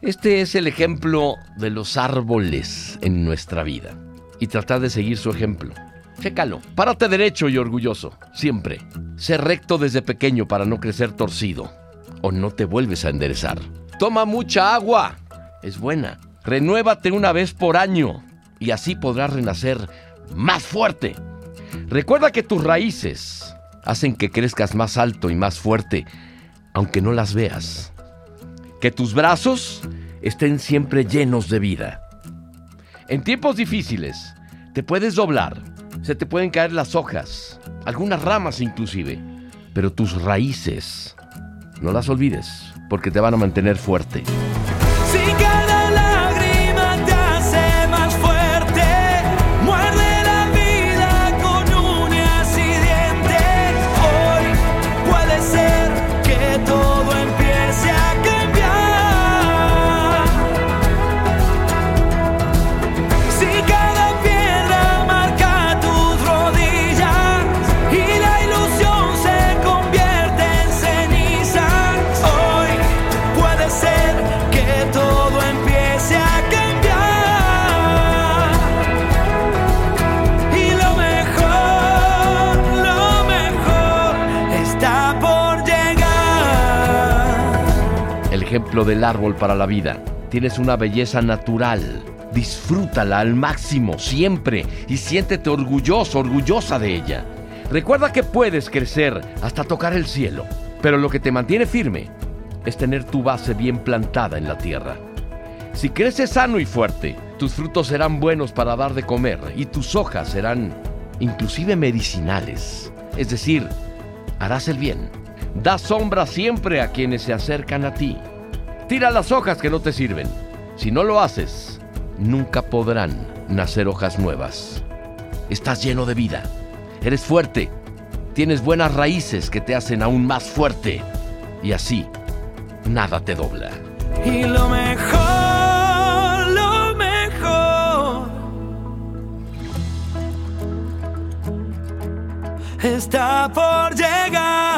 Este es el ejemplo de los árboles en nuestra vida. Y tratar de seguir su ejemplo. Chécalo. Párate derecho y orgulloso. Siempre. Sé recto desde pequeño para no crecer torcido. O no te vuelves a enderezar. Toma mucha agua. Es buena. Renuévate una vez por año. Y así podrás renacer más fuerte. Recuerda que tus raíces hacen que crezcas más alto y más fuerte, aunque no las veas. Que tus brazos estén siempre llenos de vida. En tiempos difíciles, te puedes doblar, se te pueden caer las hojas, algunas ramas inclusive, pero tus raíces, no las olvides, porque te van a mantener fuerte. Ejemplo del árbol para la vida. Tienes una belleza natural. Disfrútala al máximo siempre y siéntete orgulloso, orgullosa de ella. Recuerda que puedes crecer hasta tocar el cielo, pero lo que te mantiene firme es tener tu base bien plantada en la tierra. Si creces sano y fuerte, tus frutos serán buenos para dar de comer y tus hojas serán inclusive medicinales. Es decir, harás el bien. Da sombra siempre a quienes se acercan a ti. Tira las hojas que no te sirven. Si no lo haces, nunca podrán nacer hojas nuevas. Estás lleno de vida. Eres fuerte. Tienes buenas raíces que te hacen aún más fuerte. Y así, nada te dobla. Y lo mejor, está por llegar.